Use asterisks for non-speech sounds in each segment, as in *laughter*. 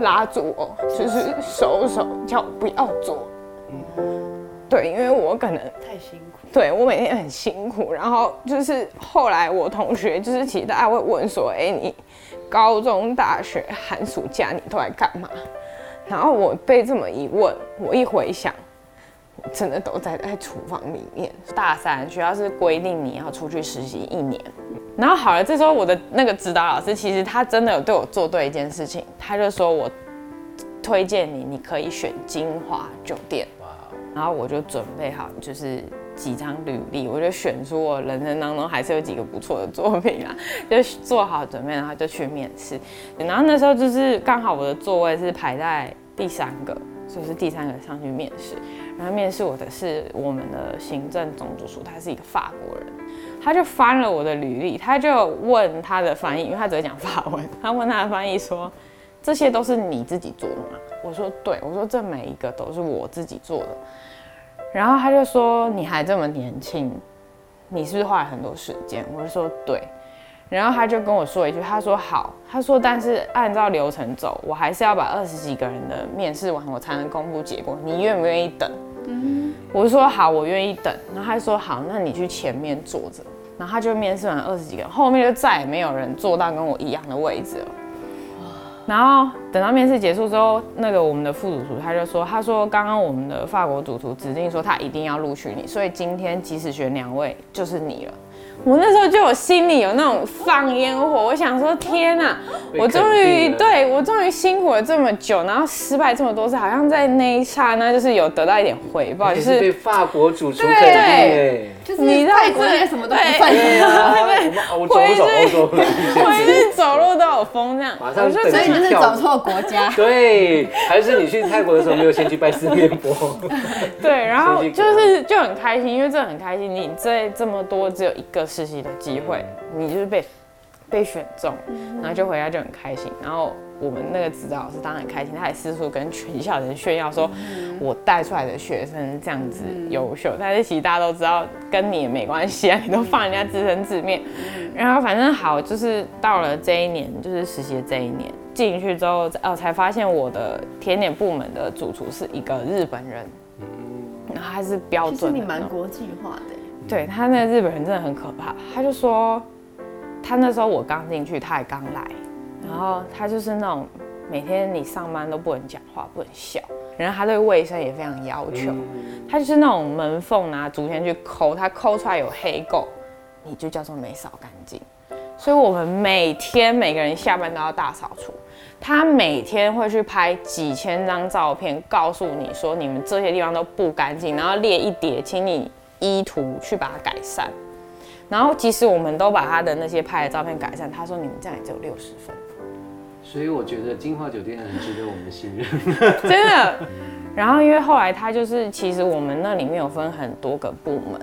拉住我，就是手手叫我不要做。对，因为我可能太辛苦。对我每天很辛苦，然后就是后来我同学就是其实大家会问说，哎，你高中、大学、寒暑假你都在干嘛？然后我被这么一问，我一回想，我真的都在在厨房里面。大三学校是规定你要出去实习一年，然后好了，这时候我的那个指导老师其实他真的有对我做对一件事情，他就说我推荐你，你可以选金华酒店。然后我就准备好，就是几张履历，我就选出我人生当中还是有几个不错的作品啊，*laughs* 就做好准备，然后就去面试。然后那时候就是刚好我的座位是排在第三个，就是第三个上去面试。然后面试我的是我们的行政总主厨，他是一个法国人，他就翻了我的履历，他就问他的翻译，因为他只会讲法文，*laughs* 他问他的翻译说：“这些都是你自己做的吗？”我说：“对。”我说：“这每一个都是我自己做的。”然后他就说：“你还这么年轻，你是不是花了很多时间？”我就说：“对。”然后他就跟我说一句：“他说好，他说但是按照流程走，我还是要把二十几个人的面试完，我才能公布结果。你愿不愿意等？”嗯，我就说：“好，我愿意等。”然后他说：“好，那你去前面坐着。”然后他就面试完二十几个人，后面就再也没有人坐到跟我一样的位置了。然后等到面试结束之后，那个我们的副主厨他就说：“他说刚刚我们的法国主厨指定说他一定要录取你，所以今天即使选两位就是你了。”我那时候就有心里有那种放烟火，我想说：“天哪，我终于对我终于辛苦了这么久，然后失败这么多次，好像在那一刹那就是有得到一点回报，就是被法国主厨肯定哎。”就是你泰国那些什么都不算对啊，*laughs* 我走走欧洲了，回去走路都有风这样。马上，所以你是走错国家。*laughs* 对，还是你去泰国的时候没有先去拜四面佛？对，然后就是就很开心，因为这很开心。你这这么多只有一个实习的机会，你就是被被选中，然后就回家就很开心，然后。我们那个指导老师当然开心，他还四处跟全校人炫耀说，我带出来的学生这样子优秀。但是其实大家都知道，跟你也没关系啊，你都放人家自生自灭。然后反正好，就是到了这一年，就是实习的这一年，进去之后，哦，才发现我的甜点部门的主厨是一个日本人，然后他是标准，你蛮国际化的。对他那个日本人真的很可怕，他就说，他那时候我刚进去，他也刚来。然后他就是那种每天你上班都不能讲话，不能笑，然后他对卫生也非常要求。他就是那种门缝拿竹签去抠，他抠出来有黑垢，你就叫做没扫干净。所以我们每天每个人下班都要大扫除。他每天会去拍几千张照片，告诉你说你们这些地方都不干净，然后列一叠，请你依图去把它改善。然后即使我们都把他的那些拍的照片改善，他说你们这样也只有六十分。所以我觉得金华酒店很值得我们信任，*laughs* 真的。然后因为后来他就是，其实我们那里面有分很多个部门，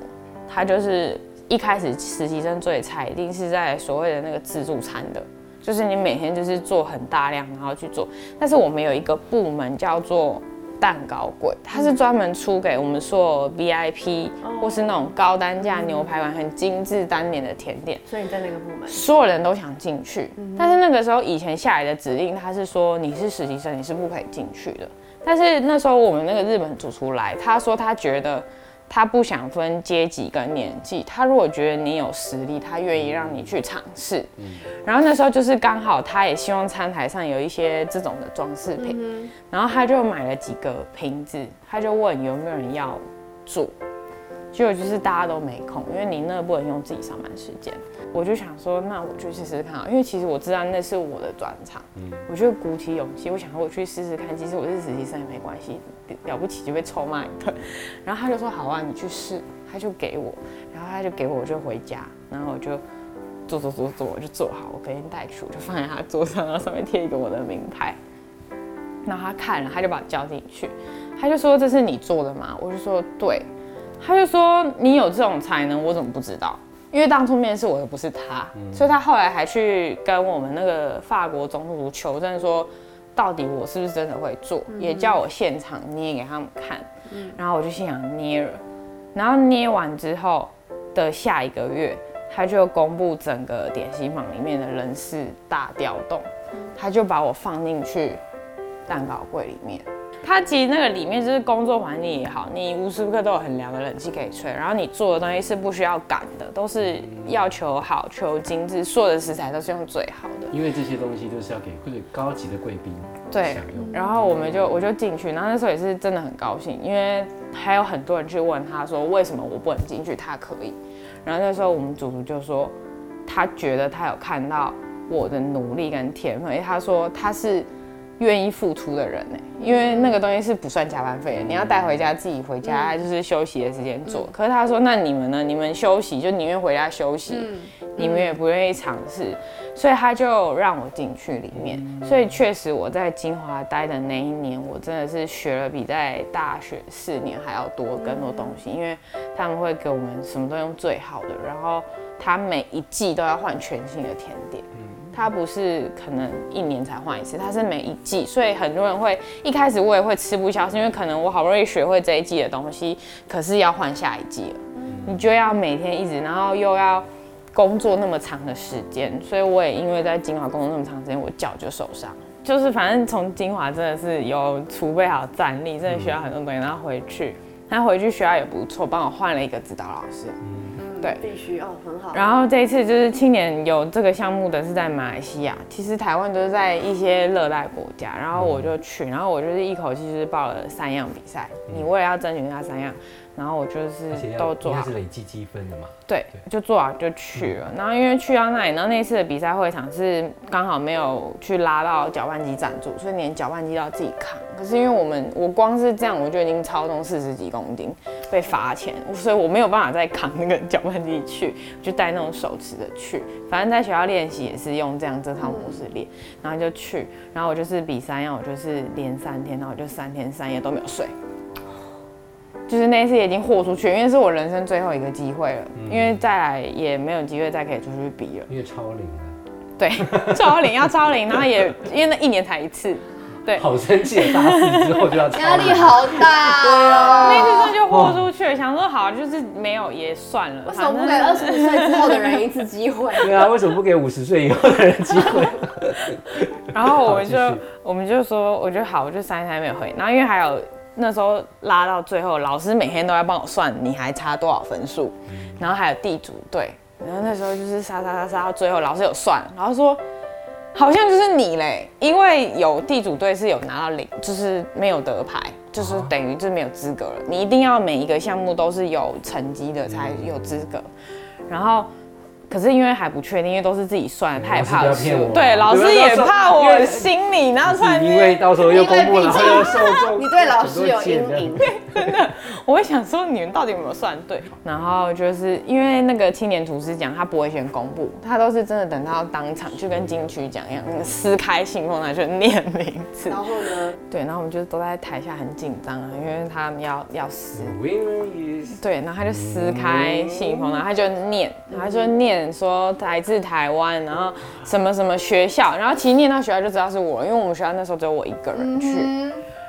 他就是一开始实习生最菜，一定是在所谓的那个自助餐的，就是你每天就是做很大量，然后去做。但是我们有一个部门叫做。蛋糕柜，它是专门出给我们说 VIP 或是那种高单价牛排馆很精致单点的甜点。所以你在那个部门，所有人都想进去，但是那个时候以前下来的指令，他是说你是实习生，你是不可以进去的。但是那时候我们那个日本主厨来，他说他觉得。他不想分阶级跟年纪，他如果觉得你有实力，他愿意让你去尝试。嗯然后那时候就是刚好，他也希望餐台上有一些这种的装饰品，然后他就买了几个瓶子，他就问有没有人要做。结果就是大家都没空，因为你那不能用自己上班时间。我就想说，那我去试试看，因为其实我知道那是我的专长。嗯，我就鼓起勇气，我想说我去试试看。其实我是实习生也没关系，了不起就被臭骂一顿。然后他就说好啊，你去试。他就给我，然后他就给我，我就回家，然后我就做做做做，我就做好，我隔天带去，我就放在他桌上，然后上面贴一个我的名牌。然后他看了，他就把我叫进去，他就说这是你做的吗？我就说对。他就说你有这种才能，我怎么不知道？因为当初面试我的不是他，所以他后来还去跟我们那个法国总督求证，说到底我是不是真的会做，也叫我现场捏给他们看。然后我就心想捏了，然后捏完之后的下一个月，他就公布整个点心坊里面的人事大调动，他就把我放进去蛋糕柜里面。它其实那个里面就是工作环境也好，你无时无刻都有很凉的冷气可以吹，然后你做的东西是不需要赶的，都是要求好、求精致，所有的食材都是用最好的。因为这些东西都是要给最高级的贵宾对。然后我们就我就进去，然后那时候也是真的很高兴，因为还有很多人去问他说为什么我不能进去，他可以。然后那时候我们主厨就说，他觉得他有看到我的努力跟天分，因为他说他是愿意付出的人呢，因为那个东西是不算加班费的，你要带回家自己回家就是休息的时间做。可是他说，那你们呢？你们休息就宁愿回家休息，你们也不愿意尝试，所以他就让我进去里面。所以确实我在金华待的那一年，我真的是学了比在大学四年还要多更多东西，因为他们会给我们什么都用最好的，然后他每一季都要换全新的甜点。它不是可能一年才换一次，它是每一季，所以很多人会一开始我也会吃不消，是因为可能我好不容易学会这一季的东西，可是要换下一季了，你就要每天一直，然后又要工作那么长的时间，所以我也因为在金华工作那么长时间，我脚就受伤，就是反正从金华真的是有储备好战力，真的学到很多东西，然后回去，他回去学校也不错，帮我换了一个指导老师。对必须哦，很好。然后这一次就是青年有这个项目的是在马来西亚，其实台湾都是在一些热带国家，然后我就去，然后我就是一口气就是报了三样比赛，你为了要争取那三样，然后我就是都做好是累积积分的嘛。对，就做好就去了。然后因为去到那里，然后那一次的比赛会场是刚好没有去拉到搅拌机赞助，所以连搅拌机都要自己扛。可是因为我们我光是这样我就已经超重四十几公斤，被罚钱，所以我没有办法再扛那个搅拌机去，就带那种手持的去。反正在学校练习也是用这样这套模式练，然后就去，然后我就是比三样，我就是连三天，然后我就三天三夜都没有睡。就是那一次也已经豁出去，因为是我人生最后一个机会了，因为再来也没有机会再可以出去比了。因为超龄了，对，超龄要超龄，然后也因为那一年才一次，对，好生气！大四之后就要超 *laughs* 压力好大对啊。那一次就豁出去了，想说好就是没有也算了，为什么不给二十五岁之后的人一次机会？*laughs* 对啊，为什么不给五十岁以后的人机会？*laughs* 然后我们就我们就说，我就好，我就三天没有回。然后因为还有那时候拉到最后，老师每天都要帮我算你还差多少分数，然后还有地主队，然后那时候就是杀杀杀杀到最后，老师有算，然后说好像就是你嘞，因为有地主队是有拿到零，就是没有得牌，就是等于就是没有资格了。你一定要每一个项目都是有成绩的才有资格，然后。可是因为还不确定，因为都是自己算，他也怕输对，老师也怕我心里，然后突然因为到时候又公布了，因为毕竟然后又受众，*laughs* 你对老师有阴影，真的 *laughs* 我会想说你们到底有没有算对？然后就是因为那个青年厨师奖，他不会先公布，他都是真的等到当场就跟金曲奖一样，那个撕开信封来就念名字 *laughs* 然。后呢？对，然后我们就都在台下很紧张啊，因为他们要要撕。对，然后他就撕开信封，然后他就念，然后他就念说来自台湾，然后什么什么学校，然后其实念到学校就知道是我，因为我们学校那时候只有我一个人去，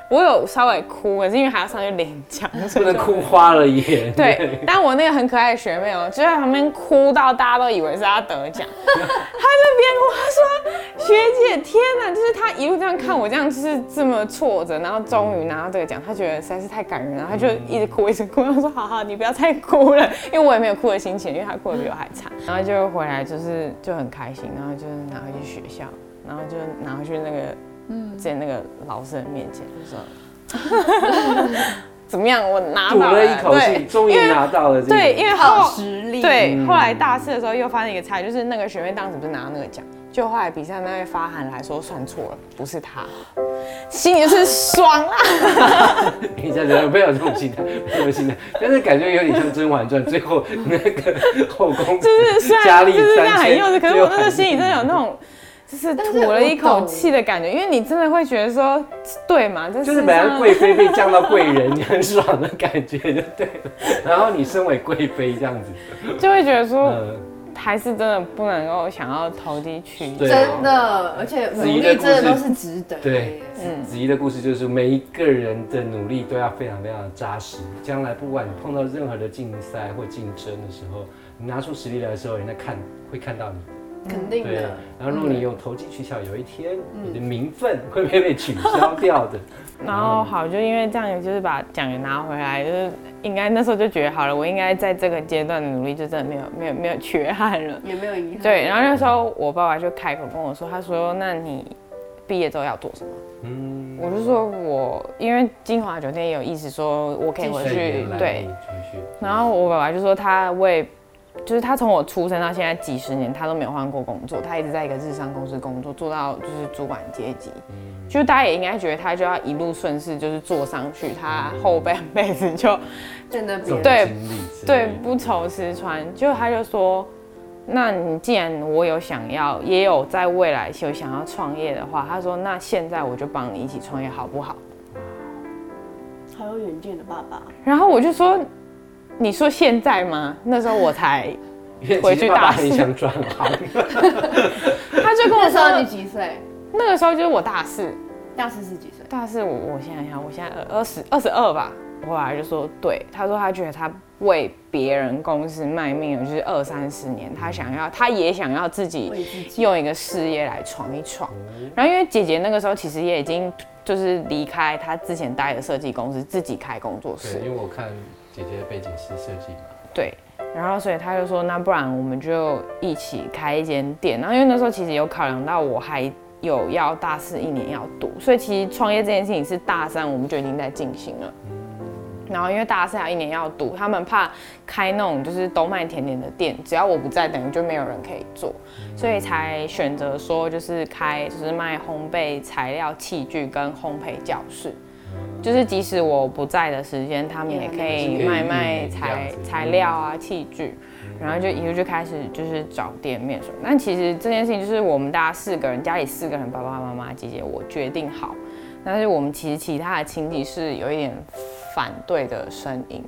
我有稍微哭，可是因为还要上去领奖，不能哭花了眼。对，但我那个很可爱的学妹哦、就在旁边哭到大家都以为是她得奖，*laughs* 她就边哭，她说：“学姐，天哪！”就是她一路这样看我，这样就是这么挫折，然后终于拿到这个奖，她觉得实在是太感人了，她就一直哭，一直哭。她说：“好好，你不要再哭了，因为我也没有哭的心情，因为她哭的比我还惨。”然后就回来就是就很开心，然后就是拿回去学校，然后就拿回去那个嗯，在那个老师的面前，就说。*laughs* 怎么样？我拿到了一口气，对终于拿到了这个。对，因为好后实力。对，嗯后来大四的时候又发生一个差异，就是那个学妹当时不是拿到那个奖，就后来比赛那位发函来说算错了，不是他，心里就是爽啊！你这样不要有这种心态，没有心态，但是感觉有点像《甄嬛传》最后那个后宫就是虽佳丽然就是这样三千很幼稚，可是我那个心里真的有那种。就是吐了一口气的感觉，因为你真的会觉得说，对嘛？这就是本来贵妃被降到贵人，你很爽的感觉就对了。然后你身为贵妃这样子，*laughs* 就会觉得说，嗯，还是真的不能够想要投机取巧。真的，而且努力真的都是值得的。对嗯子怡的故事就是每一个人的努力都要非常非常的扎实，将来不管你碰到任何的竞赛或竞争的时候，你拿出实力来的时候，人家看会看到你。肯定对的。，然后如果你有投机取巧，有一天你的名分会不会被取消掉的？*laughs* 然后好，就因为这样，就是把奖也拿回来，就是应该那时候就觉得好了，我应该在这个阶段的努力就真的没有没有没有缺憾了。也没有遗憾。对，然后那时候我爸爸就开口跟我说，他说：“那你毕业之后要做什么？”嗯，我就说我因为金华酒店也有意思说我可以回去对，然后我爸爸就说他为，就是他从我出生到现在几十年，他都没有换过工作，他一直在一个日商公司工作，做到就是主管阶级。就是大家也应该觉得他就要一路顺势，就是做上去，他后半辈子就在那边。这种对对不愁吃穿。就他就说，那你既然我有想要，也有在未来有想要创业的话，他说那现在我就帮你一起创业好不好？好有远见的爸爸。然后我就说，你说现在吗？那时候我才，*laughs* 回去大四很想转行，他就跟我说你说，几岁？那个时候就是我大四，大四是几岁？大四我我想想，我现在二二十二十二吧。我后来就说，对，他说他觉得他为别人公司卖命了，就是二三十年，他想要，他也想要自己为自己。用一个事业来闯一闯。然后因为姐姐那个时候其实也已经就是离开她之前待的设计公司，自己开工作室对，。因为我看姐姐的背景是设计嘛，对，然后所以他就说，那不然我们就一起开一间店。然后因为那时候其实有考量到我还有要大四一年要读，所以其实创业这件事情是大三我们就已经在进行了。然后因为大四还有一年要读，他们怕开那种就是都卖甜点的店，只要我不在，等于就没有人可以做，所以才选择说就是开就是卖烘焙材料器具跟烘焙教室。就是即使我不在的时间，他们也可以卖卖材材料啊、器具，然后就一路就开始就是找店面什么。但其实这件事情就是我们大家四个人，家里四个人，爸爸妈妈、姐姐我决定好，但是我们其实其他的亲戚是有一点反对的声音。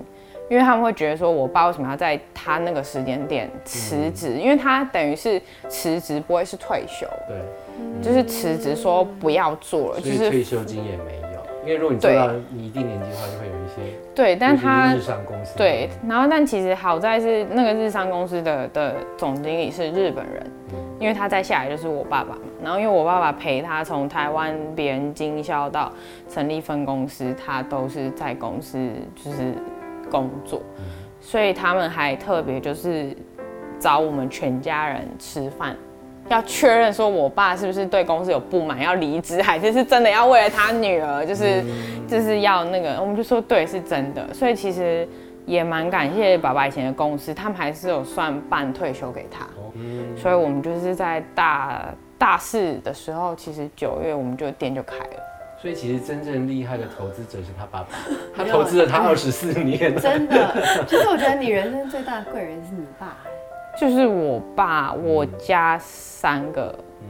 因为他们会觉得说，我爸为什么要在他那个时间点辞职？因为他等于是辞职，不会是退休，对，就是辞职说不要做了，就是退休金也没有，因为如果你做到你一定年纪的话，就会有一些，对，但他日商公司，对，然后但其实好在是那个日商公司的的总经理是日本人，因为他再下来就是我爸爸嘛。然后因为我爸爸陪他从台湾别人经销到成立分公司，他都是在公司就是工作，所以他们还特别就是找我们全家人吃饭。要确认说，我爸是不是对公司有不满，要离职，还是是真的要为了他女儿，就是就是要那个，我们就说对，是真的。所以其实也蛮感谢爸爸以前的公司，他们还是有算半退休给他。所以我们就是在大大四的时候，其实九月我们就店就开了。所以其实真正厉害的投资者是他爸爸，*laughs* 他投资了他二十四年，真的，其实我觉得你人生最大的贵人是你爸。就是我爸，我家三个，嗯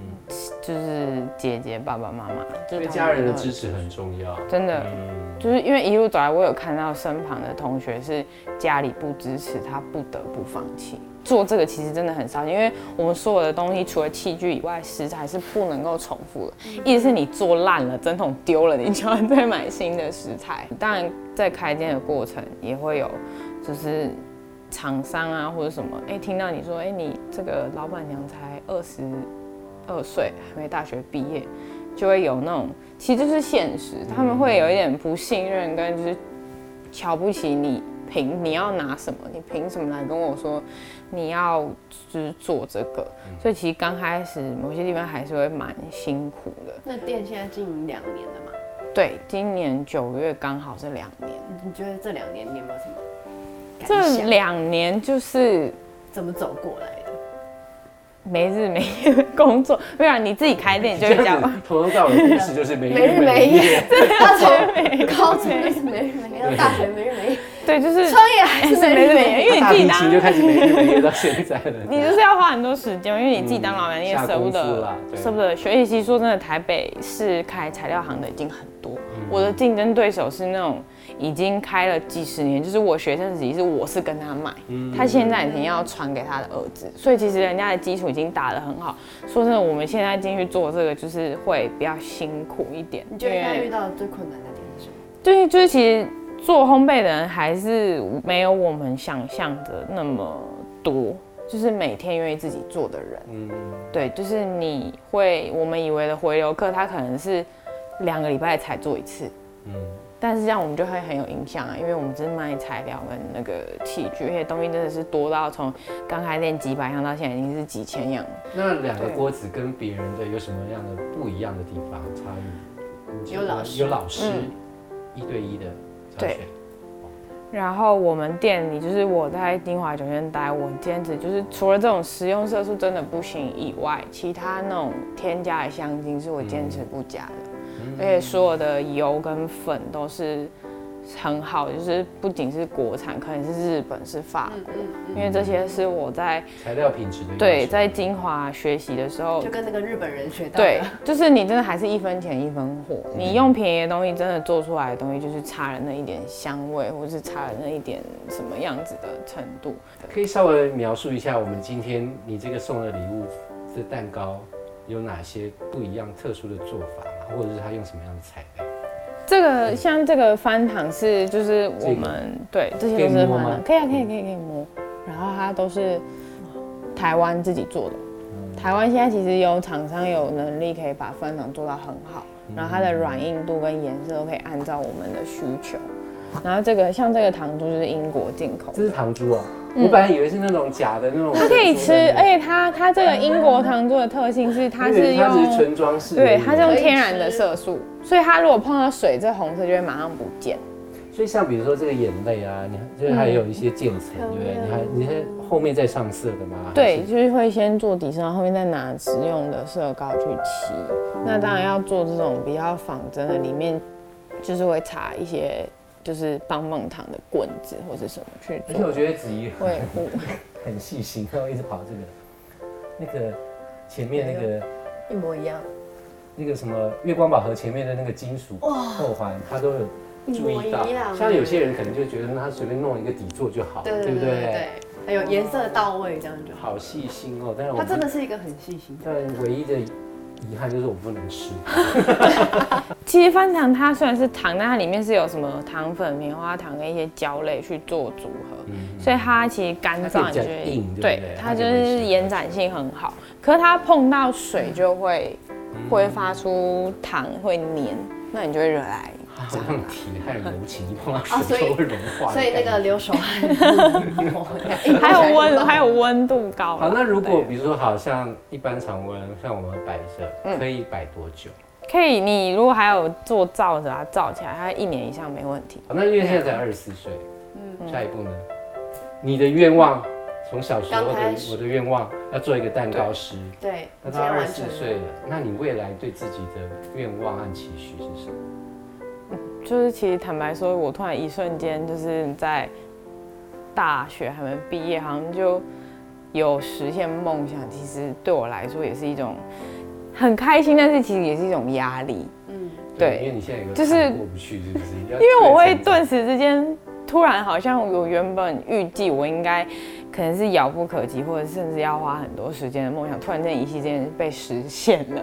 就是姐姐、爸爸妈妈，就所以是家人的支持很重要。真的。嗯，就是因为一路走来，我有看到身旁的同学是家里不支持，他不得不放弃做这个。其实真的很伤心，因为我们所有的东西除了器具以外，食材是不能够重复的。意思是你做烂了，针筒丢了，你就要再买新的食材。当然，在开店的过程也会有，就是厂商啊或者什么，哎、听到你说，哎、你这个老板娘才二十二岁，还没大学毕业，就会有那种，其实就是现实，他们会有一点不信任，跟就是瞧不起你，凭你要拿什么？你凭什么来跟我说你要就是做这个？所以其实刚开始某些地方还是会蛮辛苦的。那店现在经营两年了嘛？对，今年九月刚好是两年，你觉得这两年你有没有什么感这？两年就是怎么走过来的？没日没夜的工作，不然你自己开店你就会这样吧。从头到尾的故事就是没没日日没夜，他从没高中就是没日没夜，到大学没日没夜，对，就是创业还是没日没夜。因为你自己当琴就开始没日没夜到现在了。*laughs* 你就是要花很多时间，因为你自己当老板，嗯你也舍不得舍不得学习。其实说真的，台北市开材料行的已经很多，嗯我的竞争对手是那种已经开了几十年，就是我学生时期是我是跟他买，嗯他现在已经要传给他的儿子，所以其实人家的基础已经打得很好。说真的，我们现在进去做这个就是会比较辛苦一点，你觉得他因为遇到的最困难的点是什么？对就是其实做烘焙的人还是没有我们想象的那么多。就是每天愿意自己做的人。嗯，对，就是你会我们以为的回流客，他可能是两个礼拜才做一次，嗯，但是这样我们就会很有影响啊，因为我们只是卖材料跟那个器具，而且东西真的是多到从刚开店几百样到现在已经是几千样。那两个锅子跟别人的有什么样的不一样的地方差异？有老师有老师嗯。一对一的教对。学，然后我们店里就是我在金华酒店待，我坚持就是除了这种食用色素真的不行以外，其他那种添加的香精是我坚持不加的，嗯而且所有的油跟粉都是很好，就是不仅是国产，可能是日本是法国，因为这些是我在材料品质的对在精华学习的时候就跟那个日本人学到的。对，就是你真的还是一分钱一分货。你用便宜的东西，真的做出来的东西就是差了那一点香味，或是差了那一点什么样子的程度。可以稍微描述一下我们今天你这个送的礼物这蛋糕有哪些不一样、特殊的做法吗？或者是它用什么样的材料？这个像这个翻糖是就是我这个们对这些都是翻糖，可以啊，可以可以可以摸。然后它都是台湾自己做的。台湾现在其实有厂商有能力可以把翻糖做到很好，然后它的软硬度跟颜色都可以按照我们的需求。然后这个像这个糖珠就是英国进口这是糖珠哦，我本来以为是那种假的那种。它可以吃，而且它它这个英国糖做的特性是它是它是用纯装饰，对它是用天然的色素，所以它如果碰到水，这红色就会马上不见。所以像比如说这个眼泪啊，你看就是还有一些渐层，对不对？你还你是后面再上色的吗？还对，就是会先做底色，然后后面再拿食用的色膏去漆。那当然要做这种比较仿真的，里面就是会擦一些就是棒棒糖的棍子或者什么去做而且我觉得子怡维护。*laughs* 很细心，然后一直跑这个那个前面那个一模一样。那个什么月光宝盒前面的那个金属扣环，他都有注意到一模一样。像有些人可能就觉得那他随便弄一个底座就好，对对不对对对，还有颜色到位，这样就好。好细心哦，但是我他真的是一个很细心的。但唯一的遗憾就是我不能吃。*laughs* 其实翻糖它虽然是糖，但它里面是有什么糖粉、棉花糖跟一些胶类去做组合，所以它其实干它可以比较燥你就会硬对对它就它就是延展性很好。可是它碰到水就会挥发出糖，会黏，那你就会惹来好像铁汉柔情，一碰到水就会融化。所以那个。流手汗，还有温，还有温度高。好，那如果比如说，好像一般常温，像我们摆着，嗯可以摆多久？可以，你如果还有做罩子啊，罩起来，它一年以上没问题。好，那因为现在才二十四岁，嗯，下一步呢？你的愿望，从小时候的我的愿望要做一个蛋糕师，对，那到二。十四岁了，那你未来对自己的愿望和期许是什么？就是其实坦白说，我突然一瞬间就是在大学还没毕业，好像就有实现梦想。其实对我来说也是一种很开心，但是其实也是一种压力。嗯，对因为你现在有个就是坎过不去，是不是？因因为我会顿时之间突然好像我原本预计我应该可能是遥不可及，或者甚至要花很多时间的梦想，突然间一夕之间被实现了。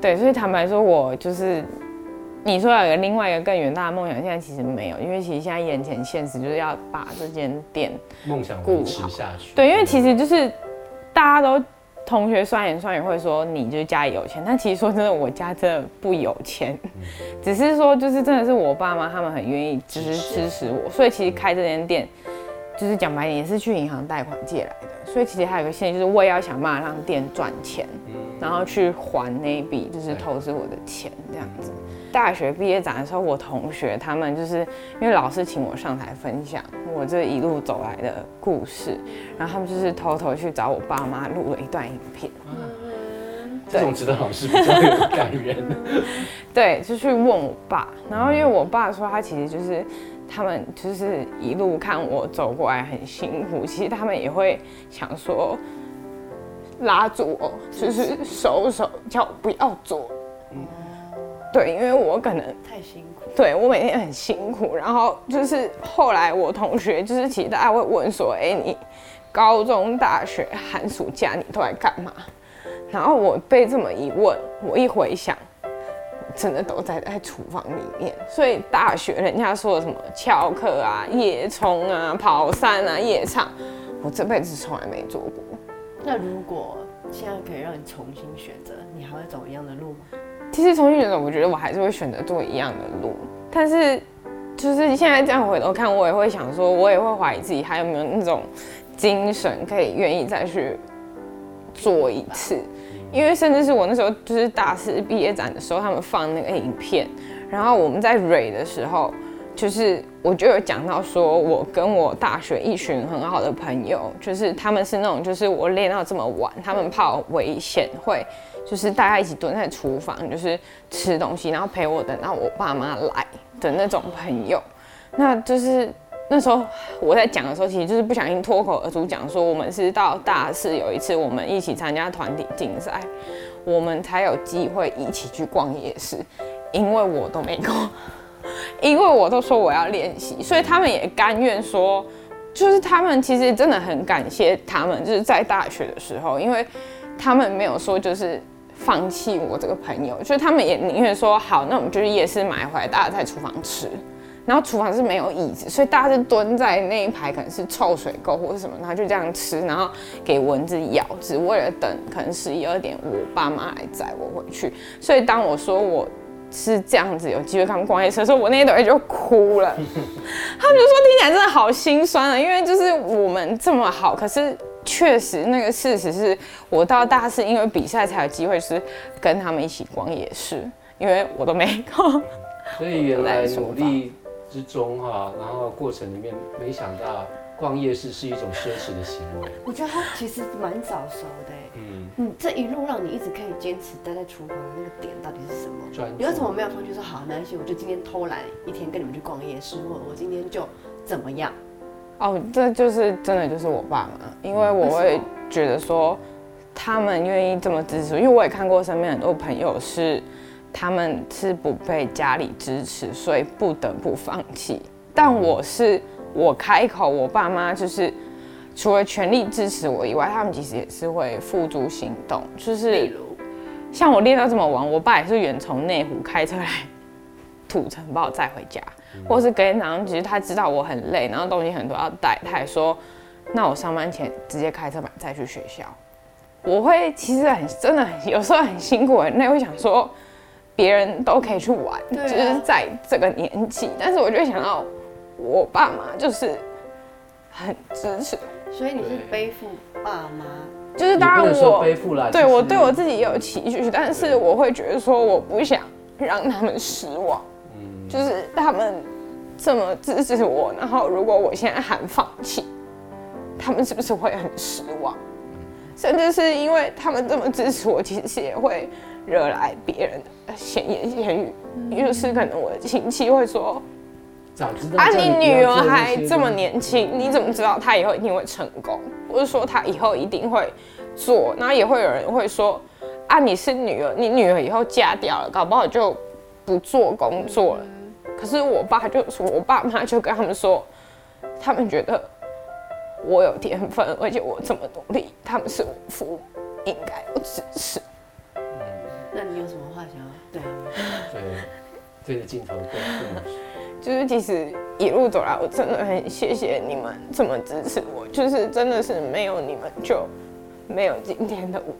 对，所以坦白说，我就是你说有个另外一个更远大的梦想，现在其实没有，因为其实现在眼前现实就是要把这间店梦想顾维持下去。对，因为其实就是大家都同学酸言酸语会说你就是家里有钱，但其实说真的，我家真的不有钱，只是说就是真的是我爸妈他们很愿意支支持我，所以其实开这间店就是讲白点也是去银行贷款借来的，所以其实还有一个心理就是我也要想办法让店赚钱，然后去还那一笔就是投资我的钱这样子。大学毕业展的时候，我同学他们就是因为老师请我上台分享我这一路走来的故事，然后他们就是偷偷去找我爸妈录了一段影片，这种值得老师比较有感人。*laughs* 对，就去问我爸，然后因为我爸说他其实就是他们就是一路看我走过来很辛苦，其实他们也会想说拉住我，就是手手叫我不要做。对，因为我可能太辛苦。对我每天很辛苦，然后就是后来我同学就是其实大家会问说，哎、你高中、大学寒暑假你都在干嘛？然后我被这么一问，我一回想，真的都在在厨房里面。所以大学人家说什么翘课啊、夜冲啊、跑山啊、夜唱，我这辈子从来没做过。那如果现在可以让你重新选择，你还会走一样的路吗？其实重新选择，我觉得我还是会选择做一样的路，但是就是现在这样回头看，我也会想说，我也会怀疑自己还有没有那种精神可以愿意再去做一次，因为甚至是我那时候就是大四毕业展的时候，他们放那个影片，然后我们在蕊的时候，就是我就有讲到说，我跟我大学一群很好的朋友，就是他们是那种就是我练到这么晚，他们怕危险会。就是大家一起蹲在厨房，就是吃东西，然后陪我等到我爸妈来的那种朋友。那就是那时候我在讲的时候，其实就是不小心脱口而出讲说，我们是到大四有一次我们一起参加团体竞赛，我们才有机会一起去逛夜市，因为我都没过，因为我都说我要练习，所以他们也甘愿说，就是他们其实真的很感谢他们，就是在大学的时候，因为他们没有说就是。放弃我这个朋友，就是他们也宁愿说好，那我们就是夜市买回来，大家在厨房吃。然后厨房是没有椅子，所以大家是蹲在那一排，可能是臭水沟或者什么，然后就这样吃，然后给蚊子咬，只为了等可能十一二点我爸妈来载我回去。所以当我说我是这样子有机会看逛夜车，所以，我那一段就哭了。*laughs* 他们就说听起来真的好心酸啊，因为就是我们这么好，可是。确实，那个事实是我到大四，因为比赛才有机会是跟他们一起逛夜市，因为我都没空。所以原来努力之中哈，然后过程里面没想到逛夜市是一种奢侈的行为。我觉得他其实蛮早熟的，嗯，你，这一路让你一直可以坚持待在厨房的那个点到底是什么？你为什么没有放弃说好没关系，我就今天偷懒一天跟你们去逛夜市，或者我今天就怎么样？哦，这就是真的，就是我爸妈，因为我会觉得说，他们愿意这么支持，因为我也看过身边很多朋友是，他们是不被家里支持，所以不得不放弃。但我是我开口，我爸妈就是除了全力支持我以外，他们其实也是会付诸行动，就是像我练到这么晚，我爸也是远从内湖开车来土城把我载回家。或是隔天早上，其实他知道我很累，然后东西很多要带，他也说，那我上班前直接开车把再去学校。我会其实很真的很有时候很辛苦很累，会想说别人都可以去玩，就是在这个年纪，但是我就想到我爸妈就是很支持，所以你是背负爸妈，就是当然我背负了，对我对我自己也有期许，但是我会觉得说我不想让他们失望。就是他们这么支持我，然后如果我现在喊放弃，他们是不是会很失望？甚至是因为他们这么支持我，其实也会惹来别人的闲言闲语。就是可能我的亲戚会说：“啊，你女儿还这么年轻，你怎么知道她以后一定会成功？或者说她以后一定会做？”然后也会有人会说：“啊，你是女儿，你女儿以后嫁掉了，搞不好就不做工作了。”可是我爸就说，我爸妈就跟他们说，他们觉得我有天分，而且我这么努力，他们是我父母，应该有支持。那你有什么话想要对他们？对，对着镜头对父母就是其实一路走来，我真的很谢谢你们这么支持我，就是真的是没有你们就没有今天的我。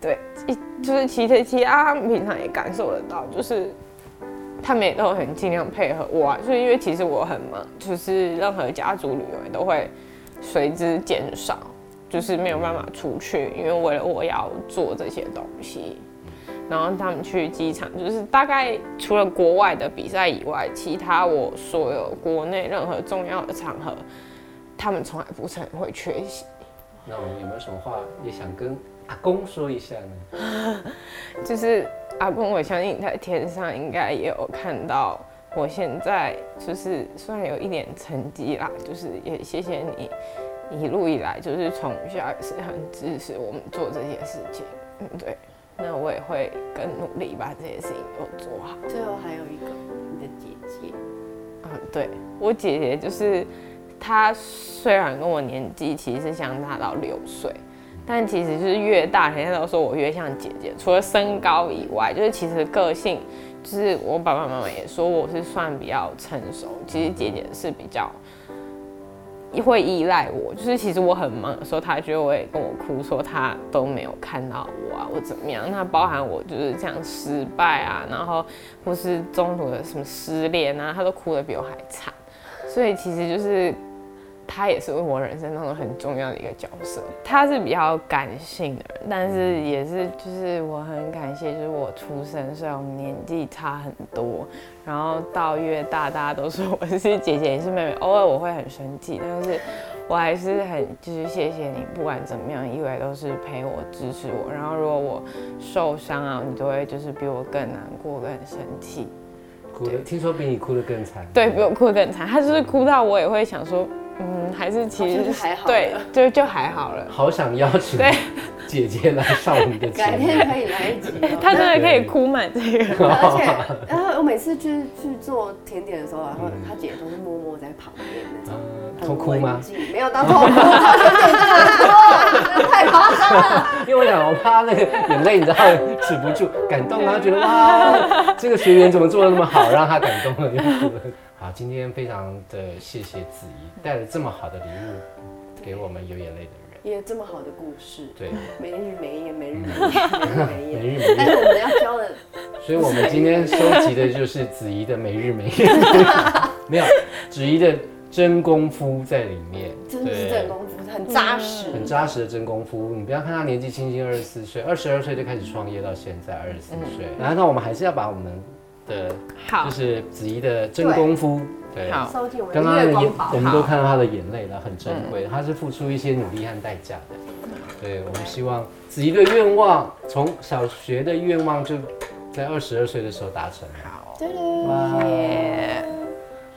对，一就是其实其他他们平常也感受得到，就是。他们也都很尽量配合我，啊，就是因为其实我很忙，就是任何家族旅游都会随之减少，就是没有办法出去，因为为了我要做这些东西。然后他们去机场，就是大概除了国外的比赛以外，其他我所有国内任何重要的场合，他们从来不曾会缺席。那我们有没有什么话也想跟阿公说一下呢？*laughs* 就是。阿公，我相信在天上应该也有看到，我现在就是虽然有一点成绩啦，就是也谢谢你一路以来就是从小也是很支持我们做这些事情，嗯，对，那我也会更努力把这些事情都做好。最后还有一个你的姐姐，嗯，对我姐姐就是她虽然跟我年纪其实是相差到六岁。但其实就是越大，人家都说我越像姐姐。除了身高以外，就是其实个性，就是我爸爸妈妈也说我是算比较成熟。其实姐姐是比较会依赖我，就是其实我很忙的时候，他就会跟我哭，说他都没有看到我啊，我怎么样？那包含我就是这样失败啊，然后或是中途的什么失恋啊，他都哭得比我还惨。所以其实就是。他也是我人生当中很重要的一个角色。他是比较感性的人，但是也是就是我很感谢，就是我出生虽然年纪差很多，然后到越大大家都说我是姐姐，也是妹妹，偶尔我会很生气，但是我还是很就是谢谢你，不管怎么样，一来都是陪我支持我。然后如果我受伤啊，你都会就是比我更难过、更生气。哭的，听说比你哭的更惨。对比我哭的更惨，他就是哭到我也会想说。嗯，还是其实还好，对，就就还好了。好想邀请对 *laughs* 姐姐来上我们的节目，改天可以来一集。她真的可以哭满这个，而且，*laughs* 然后我每次去去做甜点的时候，然后她姐都是默默在旁边那种，偷哭吗？没有当偷哭，太夸张了。*laughs* 因为我想，我怕那个眼泪，你知道止不住，感动啊，觉得哇，这个学员怎么做的那么好，让他感动了，就哭了。好，今天非常的谢谢子怡带了这么好的礼物给我们有眼泪的人，也这么好的故事，对，每日每夜，每日每夜，每日每 *laughs* 夜，但是我们要教的，所以我们今天收集的就是子怡的每日每夜，*laughs* 没有子怡的真功夫在里面，真的是真功夫，很扎实，很扎实的真功夫。你不要看他年纪轻轻二十四岁，二十二岁就开始创业到现在二十四岁，然后那我们还是要把我们。的，好，就是子怡的真功夫，对，好，刚刚眼，我们都看到她的眼泪了，很珍贵，她是付出一些努力和代价的，对，我们希望子怡的愿望，从小学的愿望就在二十二岁的时候达成，好，哇，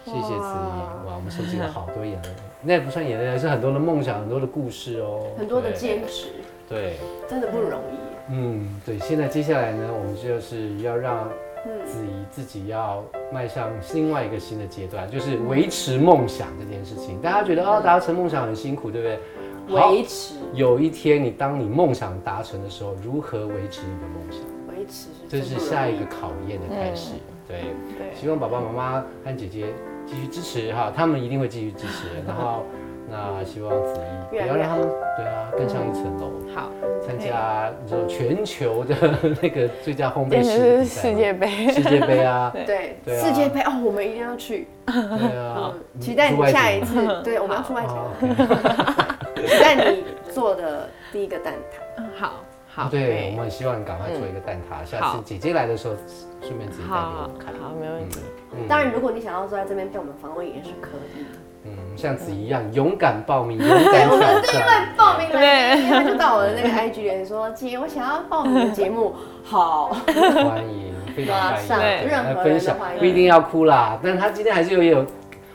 谢谢子怡，哇，我们收集了好多眼泪，那也不算眼泪，是很多的梦想，很多的故事哦，很多的坚持，对，真的不容易，嗯，对，现在接下来呢，我们就是要让。子怡自己要迈向另外一个新的阶段，就是维持梦想这件事情。大家觉得哦，达成梦想很辛苦，对不对？维持。有一天你当你梦想达成的时候，如何维持你的梦想？维持这是下一个考验的开始。对对，希望爸爸妈妈和姐姐继续支持哈，他们一定会继续支持。*laughs* 然后。那希望子怡不要让他们对啊更上一层楼，好参加你说全球的那个最佳烘焙师世界杯，世界杯啊，*laughs* 对。世界杯哦，我们一定要去，对啊，期待你下一次，*laughs* 对，我们要出外景，*laughs* 期待你做的第一个蛋挞，好好，对，我们希望你赶快做一个蛋挞，下次姐姐来的时候顺便自己带给我们看，好，没问题。当然，如果你想要坐在这边被我们访问也是可以。嗯，像子怡一样勇敢报名，勇敢挑战。我们第一位报名的人，他就到我的那个 IG 里说：“姐，我想要报名节目。”好，欢迎，非常欢迎，来分享，不一定要哭啦。但他今天还是有有，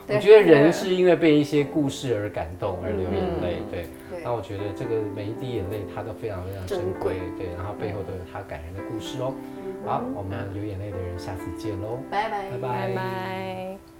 我觉得人是因为被一些故事而感动而流眼泪，对。那我觉得这个每一滴眼泪，它都非常非常珍贵，对。然后背后都有他感人的故事哦。好，我们流眼泪的人，下次见喽，拜拜，拜拜。